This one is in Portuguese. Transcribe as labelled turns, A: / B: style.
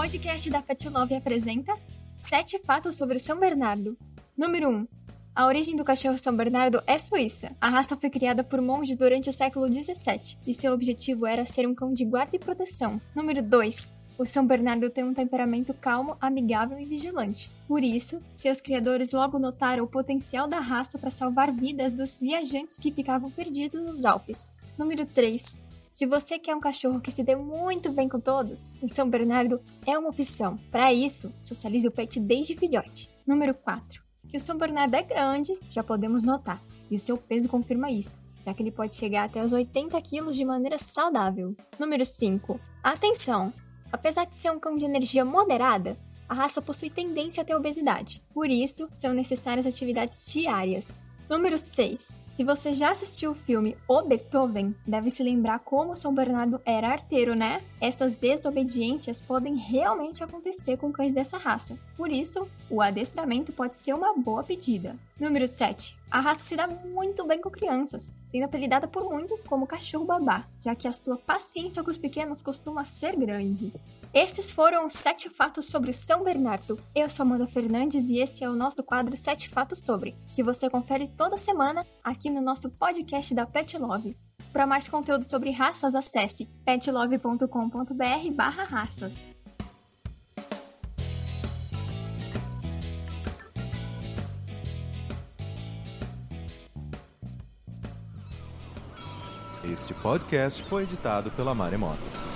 A: podcast da Pet Love apresenta Sete fatos sobre São Bernardo. Número 1. A origem do cachorro São Bernardo é suíça. A raça foi criada por monges durante o século XVII e seu objetivo era ser um cão de guarda e proteção. Número 2. O São Bernardo tem um temperamento calmo, amigável e vigilante. Por isso, seus criadores logo notaram o potencial da raça para salvar vidas dos viajantes que ficavam perdidos nos Alpes. Número 3. Se você quer um cachorro que se dê muito bem com todos, o São Bernardo é uma opção. Para isso, socialize o pet desde filhote. Número 4. Que o São Bernardo é grande, já podemos notar, e o seu peso confirma isso, já que ele pode chegar até os 80 quilos de maneira saudável. Número 5. Atenção! Apesar de ser um cão de energia moderada, a raça possui tendência a ter obesidade. Por isso, são necessárias atividades diárias. Número 6. Se você já assistiu o filme O Beethoven, deve se lembrar como São Bernardo era arteiro, né? Essas desobediências podem realmente acontecer com cães dessa raça. Por isso, o adestramento pode ser uma boa pedida. Número 7. A raça se dá muito bem com crianças, sendo apelidada por muitos como cachorro babá, já que a sua paciência com os pequenos costuma ser grande. Esses foram os sete fatos sobre São Bernardo. Eu sou Amanda Fernandes e esse é o nosso quadro Sete Fatos Sobre, que você confere toda semana aqui no nosso podcast da Pet Love. Para mais conteúdo sobre raças, acesse petlove.com.br barra raças.
B: Este podcast foi editado pela Maremoto.